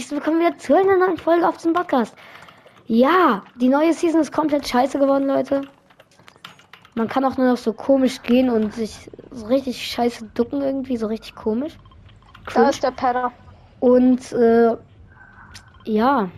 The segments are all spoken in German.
herzlich willkommen wieder zu einer neuen Folge auf dem Podcast. Ja, die neue Season ist komplett scheiße geworden, Leute. Man kann auch nur noch so komisch gehen und sich so richtig scheiße ducken irgendwie, so richtig komisch. Da Cringe. ist der Penner. Und äh, ja.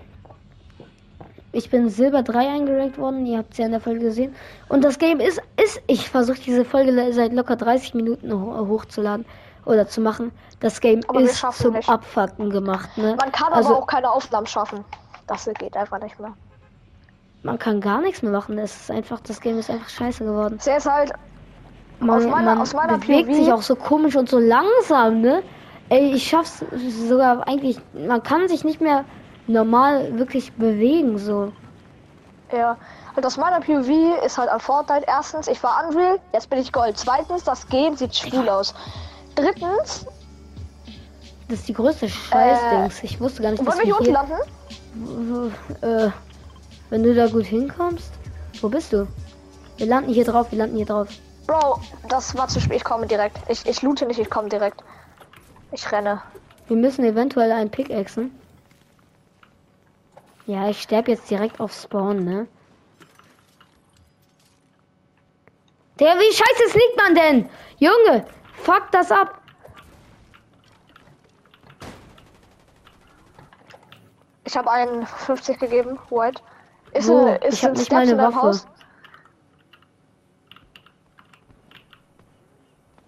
Ich bin Silber 3 eingerankt worden, ihr habt es ja in der Folge gesehen. Und das Game ist, ist ich versuche diese Folge seit locker 30 Minuten ho hochzuladen oder zu machen. Das Game Aber ist zum nicht. Abfacken gemacht, ne? Man kann also, aber auch keine Aufnahmen schaffen. Das geht einfach nicht mehr. man kann gar nichts mehr machen. Es ist einfach, das Game ist einfach scheiße geworden. Es ist halt, Man, Aus meiner- man aus meiner bewegt POV sich auch so komisch und so langsam, ne? Ey, ich schaff's sogar eigentlich. Man kann sich nicht mehr normal wirklich bewegen, so. ja, halt aus meiner POV ist halt an Fortnite erstens, ich war Unreal, jetzt bin ich Gold. Zweitens, das Game sieht schwul aus. Drittens, Das ist die größte Scheißdings. Ich wusste gar nicht, dass wir hier landen? äh, wenn du da gut hinkommst. Wo bist du? Wir landen hier drauf, wir landen hier drauf. Bro, das war zu spät, ich komme direkt. Ich, ich loote nicht, ich komme direkt. Ich renne. Wir müssen eventuell einen Pickaxen. Ja, ich sterbe jetzt direkt auf Spawn, ne? Der, wie scheiße sneakt man denn? Junge, fuck das ab. Ich habe einen 50 gegeben, White. Ist, Wo? ein, ist Ich ein nicht Steps mal in eine deinem Waffe. Haus?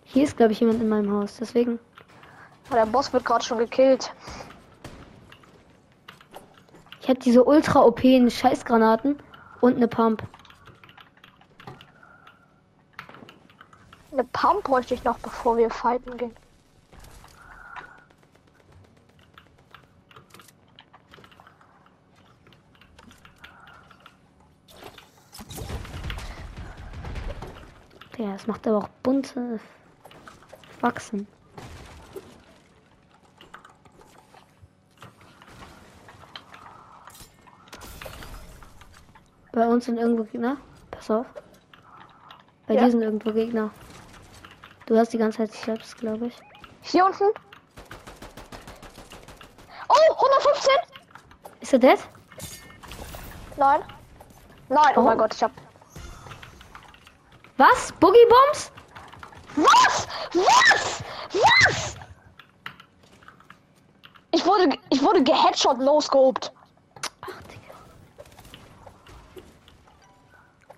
Hier ist, glaube ich, jemand in meinem Haus. Deswegen. Der Boss wird gerade schon gekillt. Ich habe diese ultra OP Scheißgranaten und eine Pump. Eine Pump bräuchte ich noch, bevor wir fighten gehen. Ja, es macht aber auch bunte Wachsen. Bei uns sind irgendwo Gegner. Pass auf. Bei Ja. dir sind irgendwo Gegner. Du hast die ganze Zeit Slaps, glaube ich. Hier unten. Oh, 115? Ist er dead? Nein. Nein, oh, Oh. mein Gott, ich hab. Was? Boogie Bombs? Was? Was? Was? Ich wurde, ich wurde geheadshot, scoped. Ach, Digga.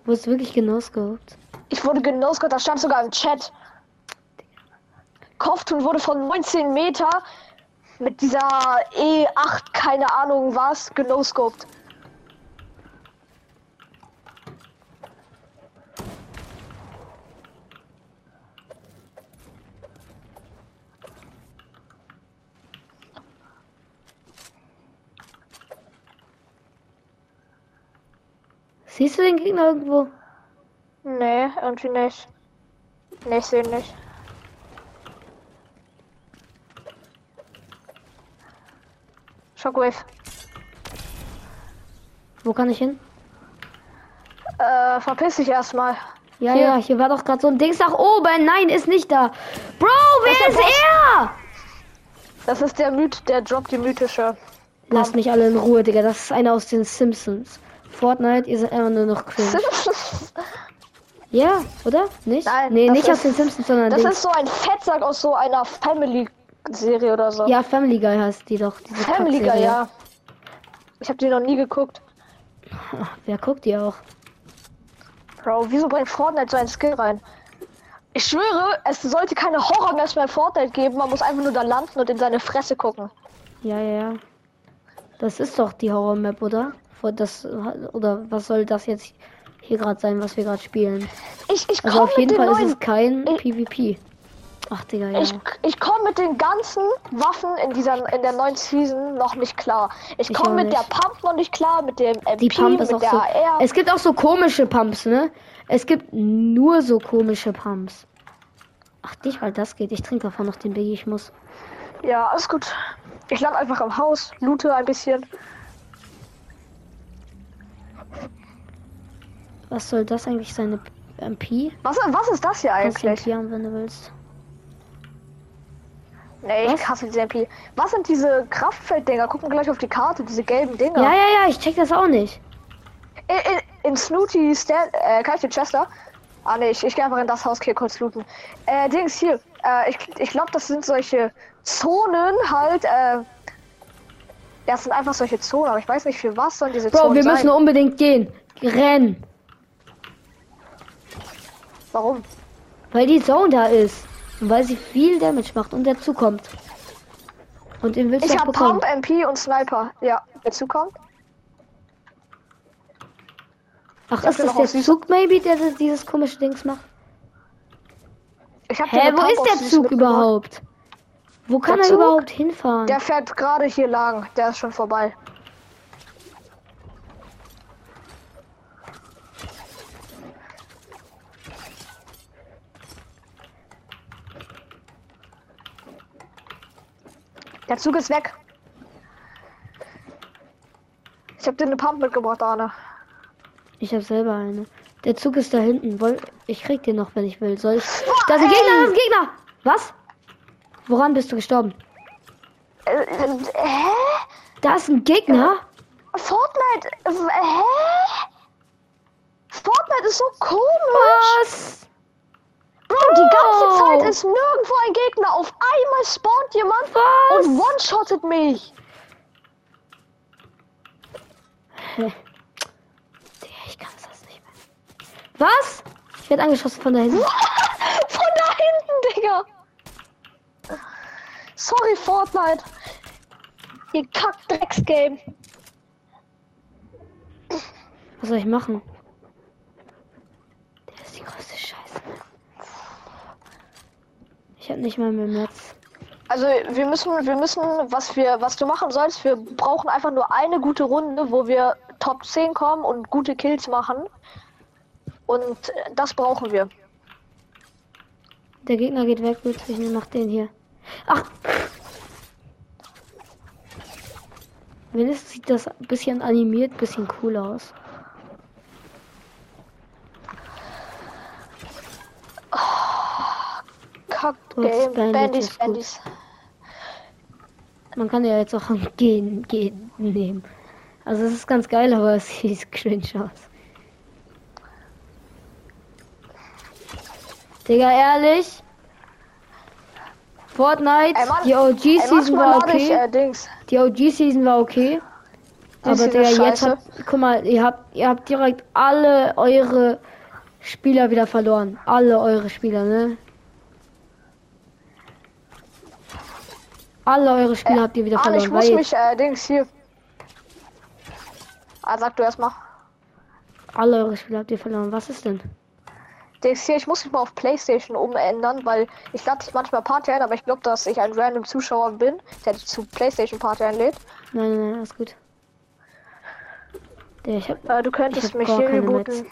Wo ist wirklich scoped? Ich wurde genoscoped, das stand sogar im Chat. Kopftun wurde von 19 Meter mit dieser E8, keine Ahnung was, genoscoped. Siehst du den Gegner irgendwo? Nee, irgendwie nicht. Nee, ich sehe nicht. Shockwave. Wo kann ich hin? Äh, verpiss dich erstmal. Ja, Hier. ja, hier war doch gerade so ein Dings nach oben. Nein, ist nicht da. Bro, wer ist ist er? Das ist der Myth, der droppt die mythische. Lasst mich alle in Ruhe, Digga. Das ist einer aus den Simpsons. Fortnite, ihr seid einfach nur noch cringe. Ja, oder? Nicht? Nein, nee, nicht ist- aus den Simpsons, sondern Das Dings. ist so ein Fettsack aus so einer Family-Serie oder so. Ja, Family Guy heißt die doch. Family Guy, ja. Ich habe die noch nie geguckt. Wer guckt die auch? Bro, wieso bringt Fortnite so ein Skill rein? Ich schwöre, es sollte keine Horror-Maps bei Fortnite geben. Man muss einfach nur da landen und in seine Fresse gucken. Ja, ja, ja. Das ist doch die Horror Map, oder? Das, oder was soll das jetzt hier gerade sein, was wir gerade spielen? Ich, ich Also auf jeden den Fall ist es kein Ich- PvP. Ach, Digga, ja. Ich, ich komme mit den ganzen Waffen in dieser in der neuen Season noch nicht klar. Ich komme mit der. Pump noch nicht klar, mit dem MP, Die Pump ist auch so. AR. Es gibt auch so komische Pumps, ne? Es gibt nur so komische Pumps. Ach, dich, weil das geht. Ich trinke davon noch den Biggie. Ich muss. Ja, alles gut. Ich lande einfach am Haus, loote ein bisschen. Was soll das eigentlich sein? Eine MP? Was, was ist das hier eigentlich? MP haben, wenn du willst. Nee, ich hasse diese MP. Was sind diese Kraftfelddinger? Gucken gleich auf die Karte, diese gelben Dinger. Ja, ja, ja, ich check das auch nicht. In, in, in Snooty Stand, äh, kann ich den Chester? Ah nee, ich, ich gehe einfach in das Haus hier kurz looten. Äh, Dings hier. Äh, ich ich glaube, das sind solche Zonen halt, äh. Das sind einfach solche Zonen, aber ich weiß nicht für was sollen diese Bro, Zonen wir sein. müssen unbedingt gehen. Rennen. Warum? Weil die Zone da ist. Weil sie viel Damage macht und dazu kommt. Und den willst du Ich bekommen. Pump, MP und Sniper. Ja, dazu kommt. Ach, ist das der Zug, maybe, der das- dieses komische Dings macht? Ich hab Hä, wo Pump ist der Zug überhaupt? Wo kann Der er Zug? überhaupt hinfahren? Der fährt gerade hier lang. Der ist schon vorbei. Der Zug ist weg. Ich habe dir eine Pump mitgebracht, Arne. Ich habe selber eine. Der Zug ist da hinten. Ich krieg den noch, wenn ich will. Soll ich? Da ist ein Gegner, da ist ein Gegner! Was? Woran bist du gestorben? Äh, äh, hä? Da ist ein Gegner? Fortnite? Äh, hä? Fortnite ist so komisch. Was? Bro, die ganze Oh. Zeit ist nirgendwo ein Gegner. Auf einmal spawnt jemand Was? und one-shottet mich. Ich kann das nicht mehr. Was? Ich werde angeschossen von da hinten. Von da hinten, Digga. Sorry, Fortnite. Ihr Kack-Drecks-Game. Was soll ich machen? Der ist die größte Scheiße. Ich habe nicht mal mehr Netz. Also wir müssen, wir müssen, was wir, was du machen sollst, wir brauchen einfach nur eine gute Runde, wo wir Top 10 kommen und gute Kills machen. Und das brauchen wir. Der Gegner geht weg, gut, ich mach den hier. Ach! Wenigstens sieht das ein bisschen animiert, ein bisschen cool aus. Kack-Game. Bandit Bandys. Bandys. Man kann ja jetzt auch ein Gehen, Gehen nehmen. Also es ist ganz geil, aber es sieht cringe aus. Digga, ehrlich? Fortnite, Ey, Mann, die OG-Season war lade ich, okay. äh. Die OG-Season war okay. Die Aber Digga, jetzt habt, guck mal, ihr habt, ihr habt direkt alle eure Spieler wieder verloren. Alle eure Spieler, ne? Alle eure Spieler habt ihr wieder verloren. ich muss mich, äh, Dings, hier. Ah, sag du erstmal. alle eure Spieler habt ihr verloren. Was ist denn? Dings hier, ich muss mich mal auf Playstation umändern, weil ich lade dich manchmal Party ein, aber ich glaube, dass ich ein random Zuschauer bin, der dich zu Playstation Party einlädt. Nein, nein, nein, alles gut. Der, ich hab, Äh, du könntest mich hier rebooten.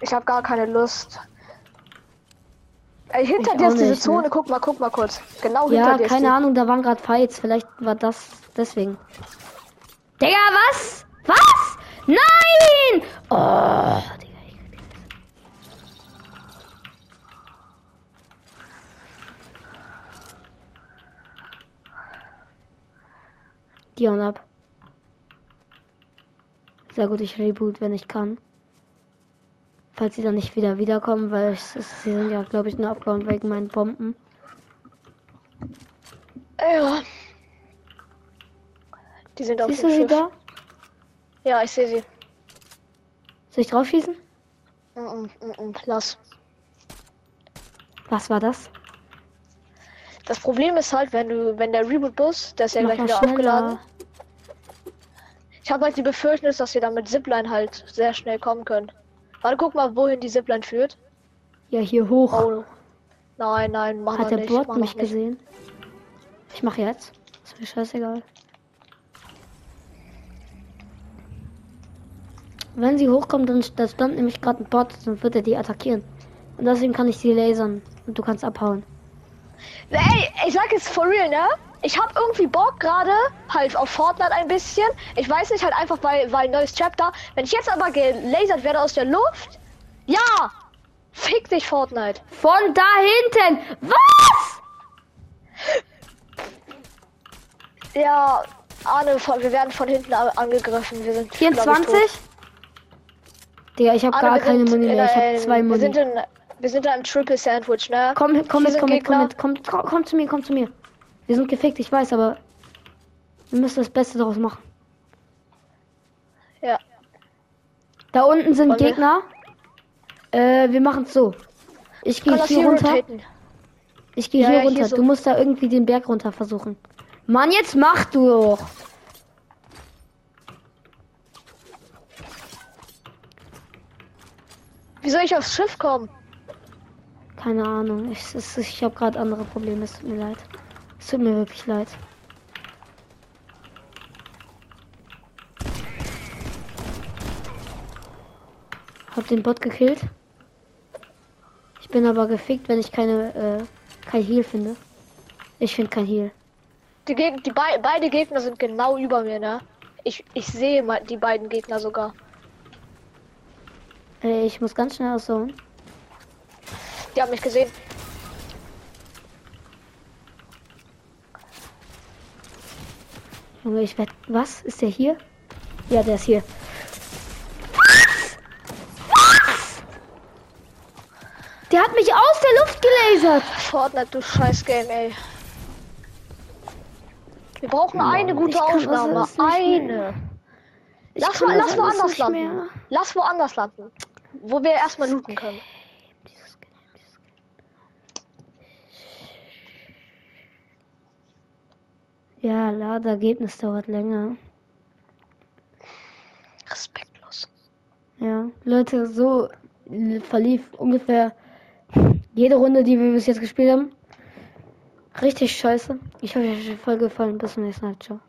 Ich habe gar keine Lust. Ey, hinter Ich dir ist diese nicht, ne? Zone, guck mal, guck mal kurz. Genau ja, hinter dir keine ist Ahnung, da waren gerade Fights. Vielleicht war das deswegen. Digga, was? Was? Nein! Oh, Digga. ich- Die hauen ab. Sehr gut, ich reboot, wenn ich kann. Falls sie dann nicht wieder wiederkommen, weil es, es, sie sind ja, glaube ich, nur abgehauen wegen meinen Bomben. die. Ja. Die sind auf Siehst dem du sie Schiff. da? Ja, ich sehe sie. Soll ich drauf schießen? Mm -mm, mm lass. Was war das? Das Problem ist halt, wenn du, wenn der Reboot-Bus, der ist ja Mach gleich wieder schneller. aufgeladen. Ich habe halt die Befürchtung, dass wir da mit Zipline halt sehr schnell kommen können. Warte, guck mal, wohin die Zipline führt. Ja, hier hoch. Oh. Nein, nein, mach Hat der nicht. Bot mach mich gesehen? Ich mach jetzt. Ist mir scheißegal. Wenn sie hochkommt, dann da stand nämlich gerade ein Bot, dann wird er die attackieren. Und deswegen kann ich sie lasern. Und du kannst abhauen. Ey, ich sag jetzt for real, ne? Ich hab irgendwie Bock gerade halt auf Fortnite ein bisschen. Ich weiß nicht, halt einfach weil, weil neues Chapter. Wenn ich jetzt aber gelasert werde aus der Luft, ja! Fick dich, Fortnite. Von da hinten! Was? Ja, Arne, wir werden von hinten angegriffen. Wir sind glaub ich, 24? tot. Digga, ich habe gar keine Muni mehr. Ich habe ein- zwei Wir sind, Muni. in, wir sind in einem Triple Sandwich, ne? Komm, komm mit, komm mit, komm mit, komm, komm, komm zu mir, komm zu mir. Wir sind gefickt, ich weiß, aber wir müssen das Beste daraus machen. Ja. Da unten sind Wollen wir- Gegner. Äh, wir machen es so. Ich gehe hier hier runter. rotaten? Ich gehe Ja, hier ja, hier runter. so. Du musst da irgendwie den Berg runter versuchen. Mann, jetzt mach du doch. Wie soll ich aufs Schiff kommen? Keine Ahnung. Ich, es- ich habe gerade andere Probleme. Es tut mir leid. Es tut mir wirklich leid. Hab den Bot gekillt. Ich bin aber gefickt, wenn ich keine äh, kein Heal finde. Ich finde kein Heal. Die, Geg die bei beide Gegner sind genau über mir, ne? Ich, ich sehe mal die beiden Gegner sogar. Äh, ich muss ganz schnell ausholen. Die haben mich gesehen. Junge, ich werd. Was? Ist der hier? Ja, der ist hier. Was? Was? Der hat mich aus der Luft gelasert. Fortnite, du scheiß Game, ey. Wir brauchen eine ich gute Aufnahme. Eine. Lass, kann mal, lass woanders landen. mehr. Lass woanders landen. Wo wir erstmal looten können. Dieses Game, dieses Game. Ja, Ladeergebnis dauert länger. Respektlos. Ja, Leute, so verlief ungefähr jede Runde, die wir bis jetzt gespielt haben. Richtig scheiße. Ich hoffe, euch hat die Folge gefallen. Bis zum nächsten Mal. Ciao.